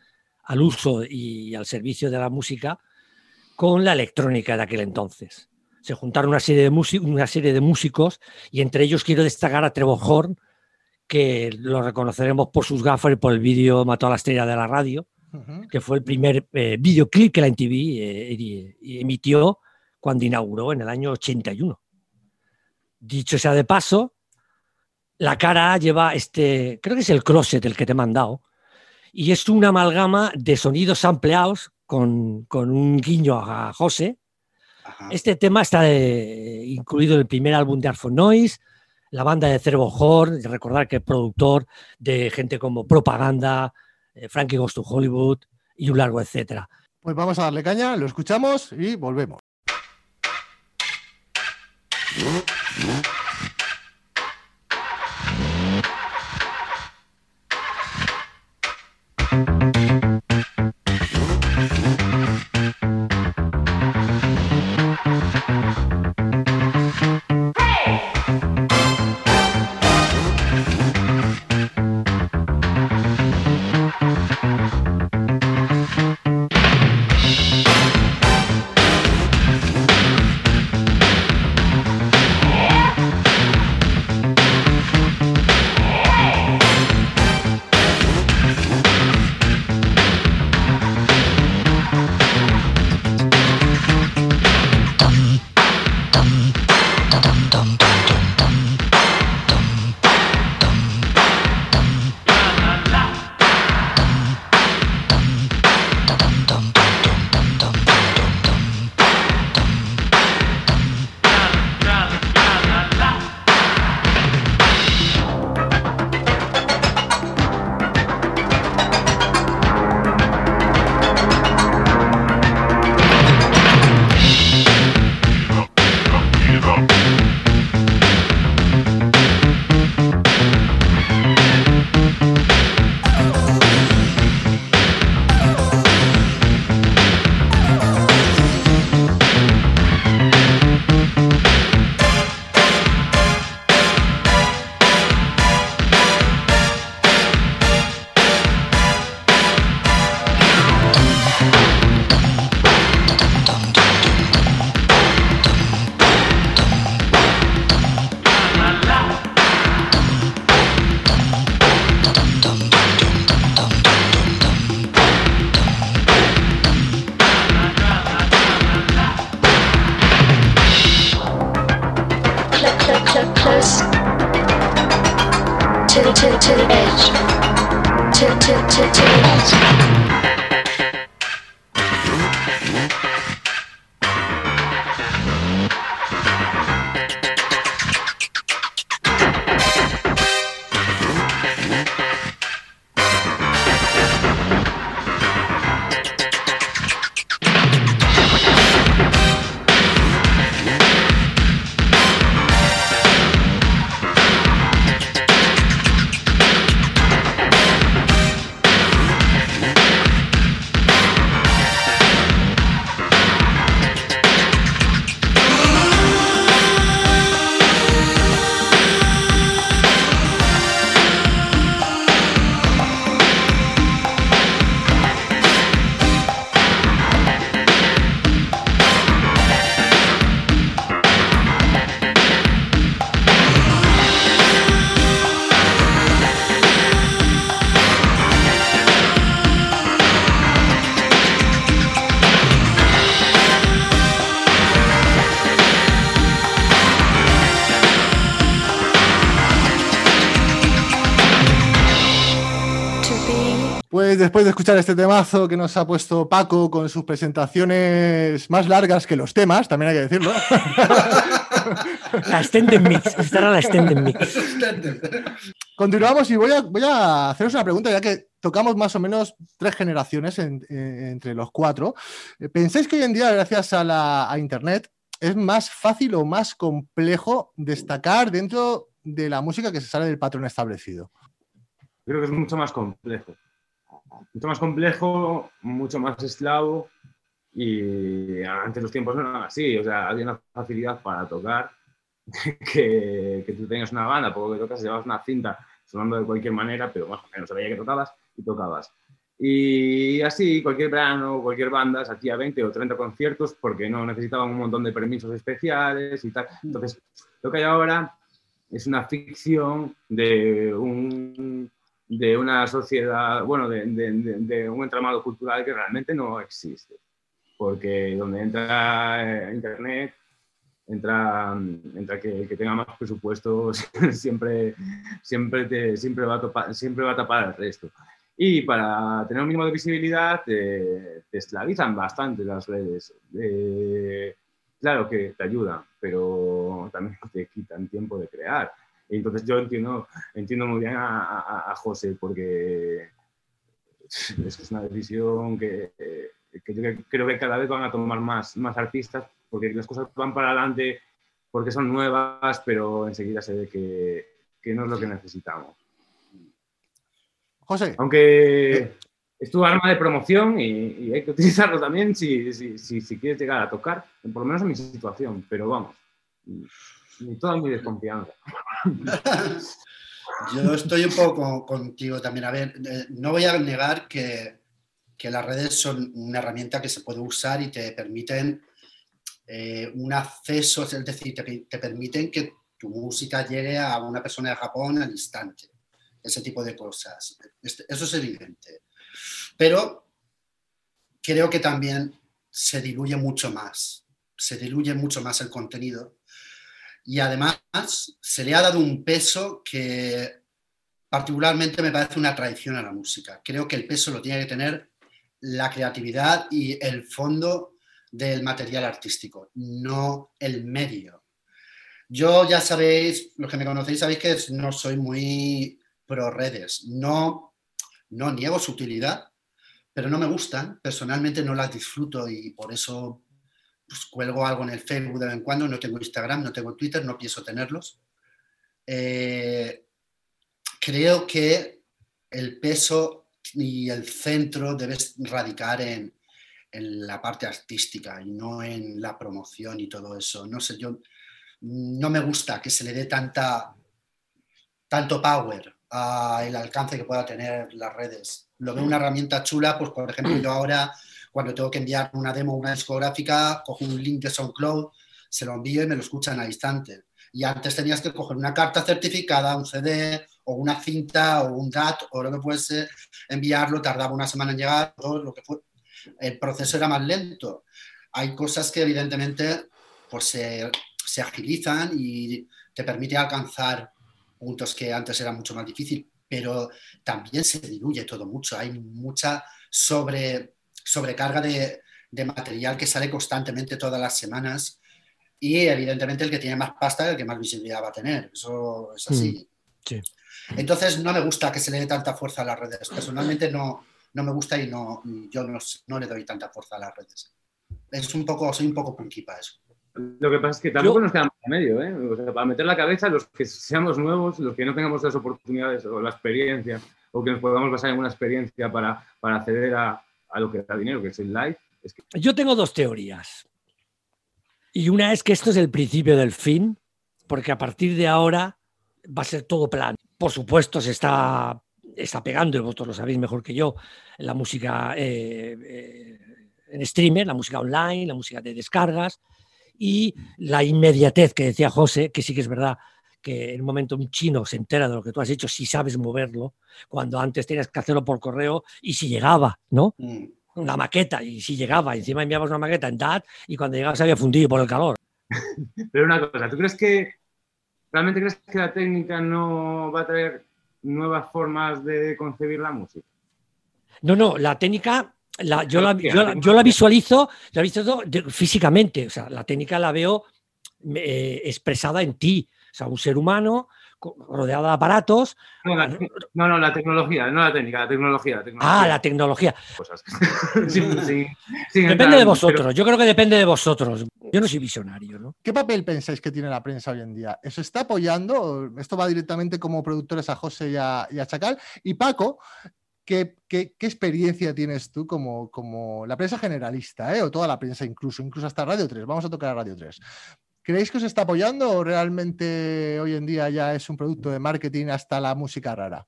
al uso y al servicio de la música, con la electrónica de aquel entonces. Se juntaron una serie de, músi- una serie de músicos y entre ellos quiero destacar a Trevor Horn, que lo reconoceremos por sus gafas y por el vídeo Mató a la estrella de la radio, que fue el primer eh, videoclip que la MTV eh, emitió cuando inauguró en el año 81. Dicho sea de paso, la cara A lleva este, creo que es el closet el que te he mandado, y es una amalgama de sonidos ampliados con, con un guiño a José. Ajá. Este tema está eh, incluido en el primer álbum de Arfon Noise, la banda de Cervo Horn, recordar que es productor de gente como Propaganda, eh, Frankie Goes to Hollywood y un largo etcétera. Pues vamos a darle caña, lo escuchamos y volvemos. Pues después de escuchar este temazo que nos ha puesto Paco con sus presentaciones más largas que los temas, también hay que decirlo. La extended mix, esta era la extended mix. Continuamos y voy a, voy a haceros una pregunta, ya que tocamos más o menos tres generaciones en- eh, entre los cuatro. Eh, ¿Pensáis que hoy en día, gracias a, la, a Internet, es más fácil o más complejo destacar dentro de la música que se sale del patrón establecido? Creo que es mucho más complejo. Mucho más complejo, mucho más esclavo. Y antes los tiempos no eran así. O sea, había una facilidad para tocar que, que tú tenías una banda, poco que tocas, llevabas una cinta sonando de cualquier manera, pero más o menos sabía que tocabas y tocabas. Y así, cualquier verano, cualquier banda se hacía 20 o 30 conciertos porque no necesitaban un montón de permisos especiales y tal. Entonces, lo que hay ahora es una ficción de un de una sociedad, bueno, de, de- de- un entramado cultural que realmente no existe. Porque donde entra eh, Internet, entra, entra que, que tenga más presupuesto, siempre, siempre, te, siempre, va a topar- siempre va a tapar el resto. Y para tener un mínimo de visibilidad, te, te esclavizan bastante las redes. Eh, claro que te ayudan, pero también te quitan tiempo de crear. Y entonces yo entiendo, entiendo muy bien a, a- a José, porque es que es una decisión que, que yo creo que cada vez van a tomar más, más artistas, porque las cosas van para adelante, porque son nuevas, pero enseguida se ve que, que no es lo que necesitamos. José, Aunque es tu arma de promoción y, y hay que utilizarlo también si, si, si, si quieres llegar a tocar, por lo menos en mi situación, pero vamos, toda mi desconfianza. Yo estoy un poco contigo también. A ver, eh, no voy a negar que, que las redes son una herramienta que se puede usar y te permiten eh, un acceso, es decir, te, te permiten que tu música llegue a una persona de Japón al instante. Ese tipo de cosas. Eso es evidente. Pero creo que también se diluye mucho más. Se diluye mucho más el contenido y además se le ha dado un peso que particularmente me parece una traición a la música. Creo que el peso lo tiene que tener la creatividad y el fondo del material artístico, no el medio. Yo ya sabéis, los que me conocéis sabéis que no soy muy pro redes, no, no niego su utilidad, pero no me gustan, personalmente no las disfruto y por eso pues, cuelgo algo en el Facebook de vez en cuando, no tengo Instagram, no tengo Twitter, no pienso tenerlos. Eh, creo que el peso y el centro debe radicar en, en la parte artística y no en la promoción y todo eso. No sé, yo no me gusta que se le dé tanta, tanto power al alcance que pueda tener las redes. Lo veo una herramienta chula, pues por ejemplo yo ahora cuando tengo que enviar una demo a una discográfica, cojo un link de SoundCloud, se lo envío y me lo escuchan al instante. Y antes tenías que coger una carta certificada, un CD o una cinta o un DAT o lo que fuese, enviarlo, tardaba una semana en llegar, todo lo que fue. El proceso era más lento. Hay cosas que evidentemente pues, se, se agilizan y te permite alcanzar puntos que antes era mucho más difícil, pero también se diluye todo mucho. Hay mucha sobre, sobrecarga de, de material que sale constantemente todas las semanas y evidentemente el que tiene más pasta es el que más visibilidad va a tener. Eso es así. Mm, sí. Entonces no me gusta que se le dé tanta fuerza a las redes. Personalmente no, no me gusta y no, yo no, no, le doy tanta fuerza a las redes. Es un poco, soy un poco punky para eso. Lo que pasa es que tampoco yo, nos queda más medio, ¿eh? O sea, para meter la cabeza, los que seamos nuevos, los que no tengamos las oportunidades o la experiencia, o que nos podamos basar en una experiencia para, para acceder a, a lo que da dinero, que es el live. Es que... Yo tengo dos teorías. Y una es que esto es el principio del fin, porque a partir de ahora va a ser todo plan. Por supuesto, se está, está pegando, y vosotros lo sabéis mejor que yo, la música eh, eh, en streamer, la música online, la música de descargas y la inmediatez que decía José, que sí que es verdad que en un momento un chino se entera de lo que tú has hecho si sabes moverlo, cuando antes tenías que hacerlo por correo y si llegaba, ¿no? Mm una maqueta y si llegaba, encima enviabas una maqueta en DAT y cuando llegaba se había fundido por el calor. Pero una cosa, ¿tú crees que realmente crees que la técnica no va a traer nuevas formas de concebir la música? No, no, la técnica, la- yo, la, yo la- yo la visualizo, la visualizo físicamente, o sea, la técnica la veo eh, expresada en ti, o sea, un ser humano rodeado de aparatos. No, la- no, no, la tecnología, no la técnica, la tecnología. La tecnología Ah, la tecnología. cosas. Sin- sin- sin Depende entrar- de vosotros, pero- yo creo que depende de vosotros. Yo no soy visionario, ¿no? ¿Qué papel pensáis que tiene la prensa hoy en día? ¿Eso está apoyando? Esto va directamente como productores a José y a, y a Chacal. Y Paco, ¿qué, qué- qué experiencia tienes tú como, como la prensa generalista, eh? o toda la prensa incluso, incluso hasta Radio 3? Vamos a tocar a Radio 3. ¿Creéis que os está apoyando o realmente hoy en día ya es un producto de marketing hasta la música rara?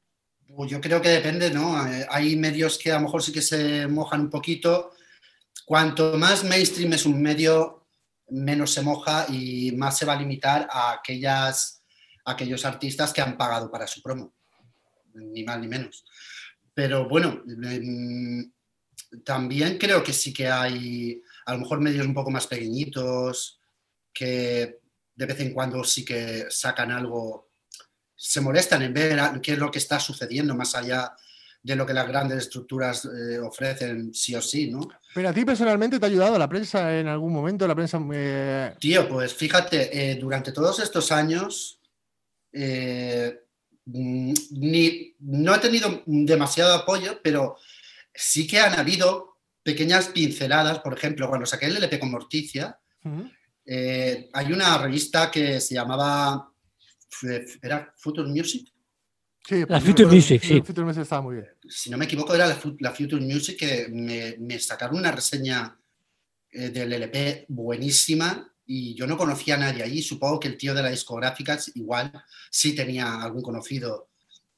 Pues yo creo que depende, ¿no? Eh, Hay medios que a lo mejor sí que se mojan un poquito. Cuanto más mainstream es un medio, menos se moja y más se va a limitar a aquellas, a aquellos artistas que han pagado para su promo. Ni más ni menos. Pero bueno, em, también creo que sí que hay a lo mejor medios un poco más pequeñitos que de vez en cuando sí que sacan algo se molestan en ver qué es lo que está sucediendo más allá de lo que las grandes estructuras eh, ofrecen sí o sí, ¿no? Pero a ti personalmente te ha ayudado la prensa en algún momento, la prensa... eh, Tío, pues fíjate, eh, durante todos estos años eh, mm, ni, no he tenido demasiado apoyo, pero sí que han habido pequeñas pinceladas, por ejemplo, cuando saqué el LP con Morticia, ujú. Eh, hay una revista que se llamaba, F- ¿era Future Music? Sí, La Future Music, sí. Future Music estaba muy bien. si no me equivoco, era la, la Future Music que me, me sacaron una reseña eh, del LP buenísima y yo no conocía a nadie allí. Supongo que el tío de la discográfica igual sí tenía algún conocido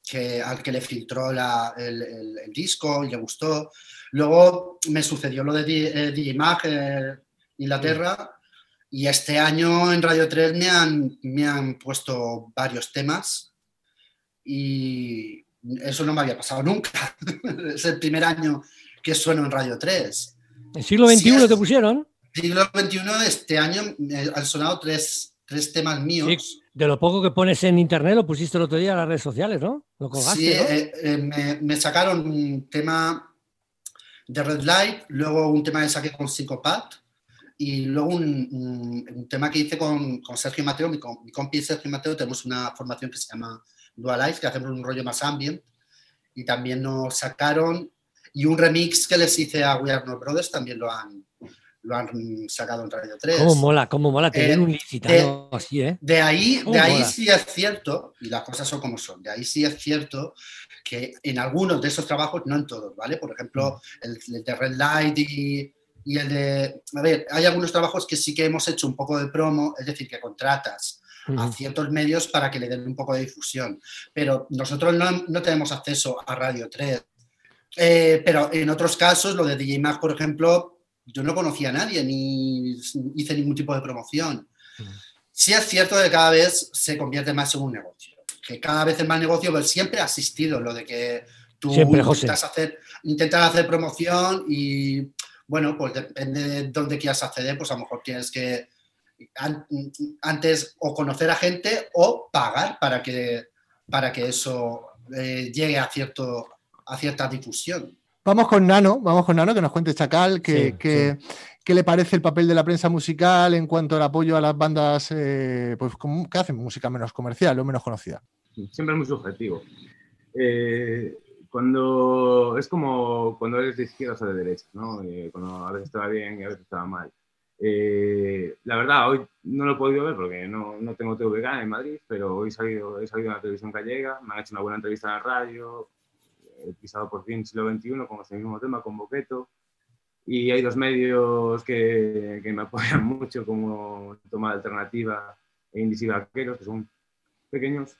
que, al que le filtró la- el, el- el disco y le gustó. Luego me sucedió lo de Di- eh, Digimag, eh, Inglaterra, y este año en Radio 3 me han, me han puesto varios temas y eso no me había pasado nunca. es el primer año que sueno en Radio 3. ¿En siglo XXI Sí, te pusieron? Siglo XXI, este año han sonado tres, tres temas míos. De lo poco que pones en internet, lo pusiste el otro día en las redes sociales, ¿no? Lo colgaste, Sí, ¿no? eh, eh, me, me sacaron un tema de Red Light, luego un tema que saqué con Syncopat y luego un, un- un tema que hice con, con Sergio Mateo, mi, mi compi Sergio Mateo, tenemos una formación que se llama Dualize, que hacemos un rollo más ambient y también nos sacaron y un remix que les hice a We Are Not Brothers también lo han, lo han sacado en Radio 3. ¿Cómo mola, cómo mola tener Eh, un licitano así, ¿eh? De ahí, de ahí mola. sí es cierto, y las cosas son como son, de ahí sí es cierto que en algunos de esos trabajos, no en todos, ¿vale? Por ejemplo, el, el de Red Light y, y el de... A ver, hay algunos trabajos que sí que hemos hecho un poco de promo, es decir, que contratas a ciertos medios para que le den un poco de difusión, pero nosotros no, no tenemos acceso a Radio 3. Eh, pero en otros casos, lo de DJ Mag, por ejemplo, yo no conocía a nadie ni hice ningún tipo de promoción. Sí es cierto que cada vez se convierte más en un negocio, que cada vez es más negocio, pero siempre ha existido lo de que tú Siempre, intentas hacer, intentas hacer promoción y, bueno, pues depende de dónde quieras acceder, pues a lo mejor tienes que an- antes o conocer a gente o pagar para que, para que eso eh, llegue a, cierto, a cierta difusión. Vamos con Nano, vamos con Nano, que nos cuente Chacal, que, Sí, que- qué le parece el papel de la prensa musical en cuanto al apoyo a las bandas eh, pues, que hacen música menos comercial o menos conocida. siempre es muy subjetivo. Eh, cuando es como cuando eres de izquierda o de derecha, ¿no? Eh, cuando a veces va bien y a veces va mal. Eh, la verdad, hoy no lo he podido ver porque no, no tengo TVG en Madrid, pero hoy he salido, he salido en la televisión gallega, me han hecho una buena entrevista en la radio, he pisado por fin siglo XXI con este mismo tema, con Boqueto, y hay dos medios que, que me apoyan mucho, como Toma de Alternativa e Indisi Vaqueros, que son pequeños,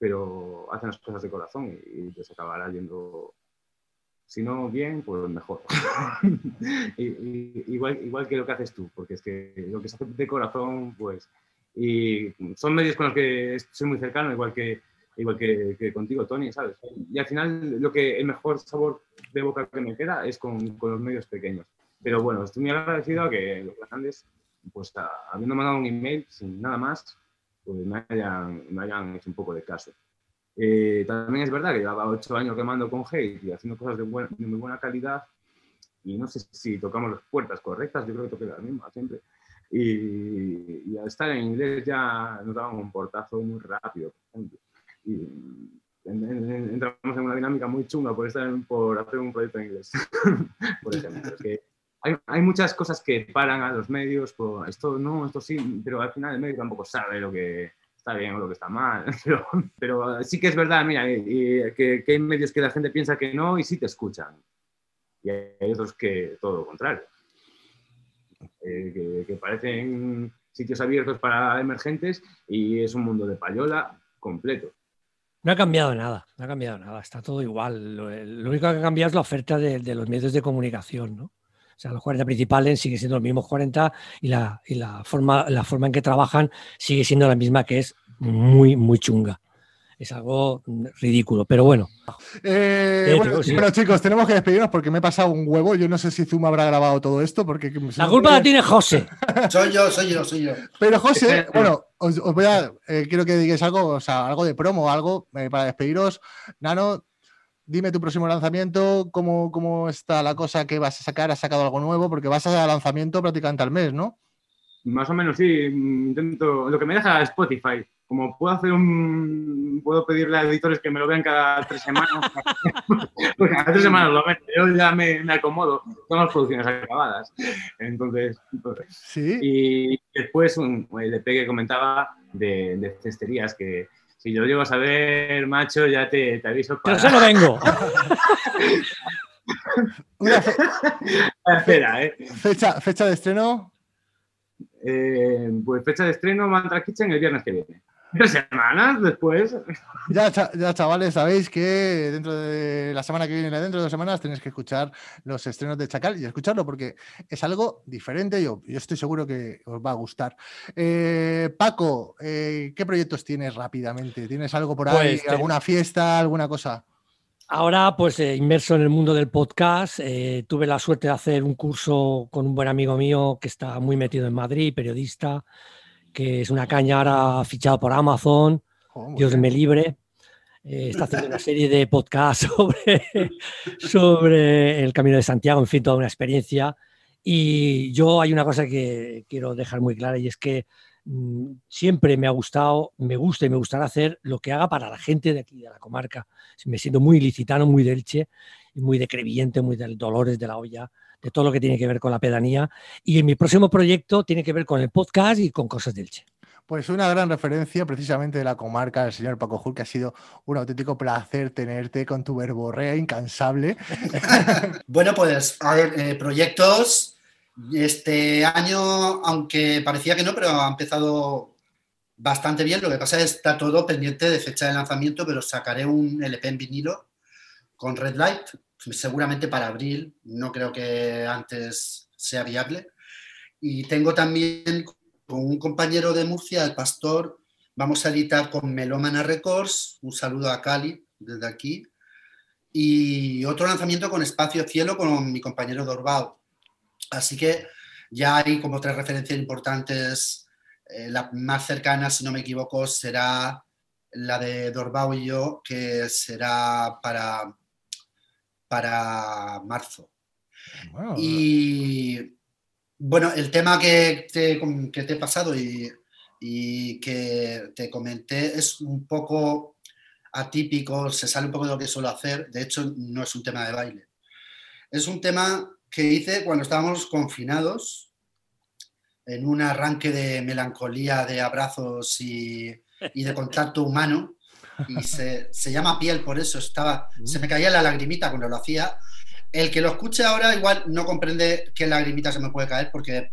pero hacen las cosas de corazón y, y acabará yendo, si no bien, pues mejor. Igual, igual que lo que haces tú, porque es que lo que se hace de corazón, pues, y son medios con los que soy muy cercano, igual que, igual que, que contigo, Tony, ¿sabes? Y al final lo que el mejor sabor de boca que me queda es con, con los medios pequeños. Pero bueno, estoy muy agradecido a que los grandes, pues a- habiendo mandado un email sin nada más, pues me hayan, me hayan hecho un poco de caso. Eh, también es verdad que llevaba ocho años quemando con hate y haciendo cosas de, buena- de muy buena calidad y no sé si tocamos las puertas correctas, yo creo que toqué las mismas siempre. Y, y al estar en inglés ya nos daban un portazo muy rápido. Y en- en- entramos en una dinámica muy chunga por, estar en- por hacer un proyecto en inglés, por ejemplo. Es que hay, hay muchas cosas que paran a los medios, por esto no, esto sí, pero al final el medio tampoco sabe lo que está bien o lo que está mal. Pero, sí que es verdad, mira, y- y que, que hay medios que la gente piensa que no y sí te escuchan. Y hay otros que todo lo contrario. Eh, que, parecen sitios abiertos para emergentes y es un mundo de payola completo. No ha cambiado nada, no ha cambiado nada, está todo igual. Lo, único que ha cambiado es la oferta de los medios de comunicación, ¿no? O sea, los 40 principales siguen siendo los mismos 40 y la, y la, forma, la forma en que trabajan sigue siendo la misma, que es muy, muy chunga. Es algo ridículo, pero bueno. Eh, Eh, bueno, sí. bueno, chicos, tenemos que despedirnos porque me he pasado un huevo. Yo no sé si Zoom habrá grabado todo esto porque... La culpa la tiene José. Soy yo, soy yo, soy yo. Pero José, bueno, os, os voy a... eh, quiero que digáis algo, o sea, algo de promo, algo eh, para despediros. Nano, dime tu próximo lanzamiento, cómo, cómo está la cosa que vas a sacar, has sacado algo nuevo, porque vas a lanzamiento prácticamente al mes, ¿no? Más o menos sí, intento, lo que me deja Spotify, como puedo hacer un, puedo pedirle a editores que me lo vean cada tres semanas, pues cada tres semanas lo ven, yo ya me, me acomodo, son las producciones acabadas, entonces, pues, Sí. y después un, el EP que comentaba de, de cesterías, que si yo llego a saber, macho, ya te, te aviso Pero para solo vengo. Espera, ¿eh? fecha, fecha de estreno. Eh, Pues fecha de estreno, Mantra Kitchen el viernes que viene. Tres semanas después, Ya, ya, chavales, sabéis que dentro de la semana que viene, dentro de dos semanas, tenéis que escuchar los estrenos de Chacal y escucharlo porque es algo diferente. Yo, yo estoy seguro que os va a gustar. Eh, Paco, eh, ¿qué proyectos tienes rápidamente? ¿Tienes algo por ahí? Pues, ¿Alguna fiesta? ¿Alguna cosa? Ahora, pues eh, inmerso en el mundo del podcast, eh, tuve la suerte de hacer un curso con un buen amigo mío que está muy metido en Madrid, periodista, que es una caña ahora fichado por Amazon, muy Dios me libre. Eh, está haciendo una serie de podcasts sobre, sobre el Camino de Santiago, en fin, toda una experiencia. Y yo hay una cosa que quiero dejar muy clara y es que mm, siempre me ha gustado, me gusta y me gustará hacer lo que haga para la gente de aquí, de la comarca. Me siento muy ilicitano, muy de Elche, y muy de Crevillente, muy del Dolores de la Olla, de todo lo que tiene que ver con la pedanía. Y en mi próximo proyecto tiene que ver con el podcast y con cosas de Elche. Pues una gran referencia precisamente de la comarca del señor Paco Jul, que ha sido un auténtico placer tenerte con tu verborrea incansable. Bueno, pues, a ver, eh, proyectos. Este año, aunque parecía que no, pero ha empezado bastante bien. Lo que pasa es que está todo pendiente de fecha de lanzamiento, pero sacaré un LP en vinilo con Red Light, seguramente para abril. No creo que antes sea viable. Y tengo también con un compañero de Murcia, el pastor, vamos a editar con Melómana Records. Un saludo a Cali desde aquí. Y otro lanzamiento con Espacio Cielo con mi compañero Dorbao. Así que ya hay como tres referencias importantes. Eh, la más cercana, si no me equivoco, será la de Dorbao y yo, que será para, para marzo. Bueno, Y bueno, el tema que te, que te he pasado y, y que te comenté es un poco atípico, se sale un poco de lo que suelo hacer. De hecho, no es un tema de baile. Es un tema que hice cuando estábamos confinados, en un arranque de melancolía, de abrazos y, y de contacto humano. Y se, se llama piel, por eso estaba, se me caía la lagrimita cuando lo hacía. El que lo escuche ahora igual no comprende qué lagrimita se me puede caer, porque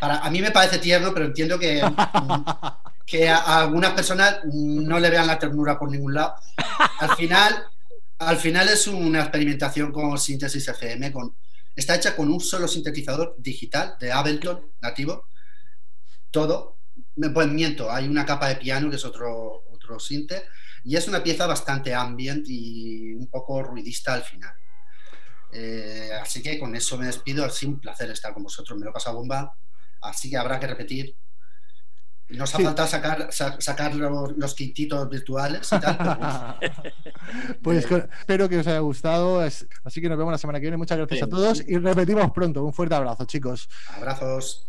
para, a mí me parece tierno, pero entiendo que, que a, a algunas personas no le vean la ternura por ningún lado. Al final, al final es una experimentación con síntesis FM, con, está hecha con un solo sintetizador digital de Ableton nativo, todo. Pues miento, hay una capa de piano que es otro, otro sinte, y es una pieza bastante ambient y un poco ruidista al final. Eh, así que con eso me despido, ha sido un placer estar con vosotros, me lo he pasado bomba, así que habrá que repetir. Nos ha Sí. faltado sacar, sa- sacar los, los quintitos virtuales y tal. Pues con- espero que os haya gustado. es- Así que nos vemos la semana que viene. Muchas gracias a todos y repetimos pronto. Un fuerte abrazo, chicos. Abrazos.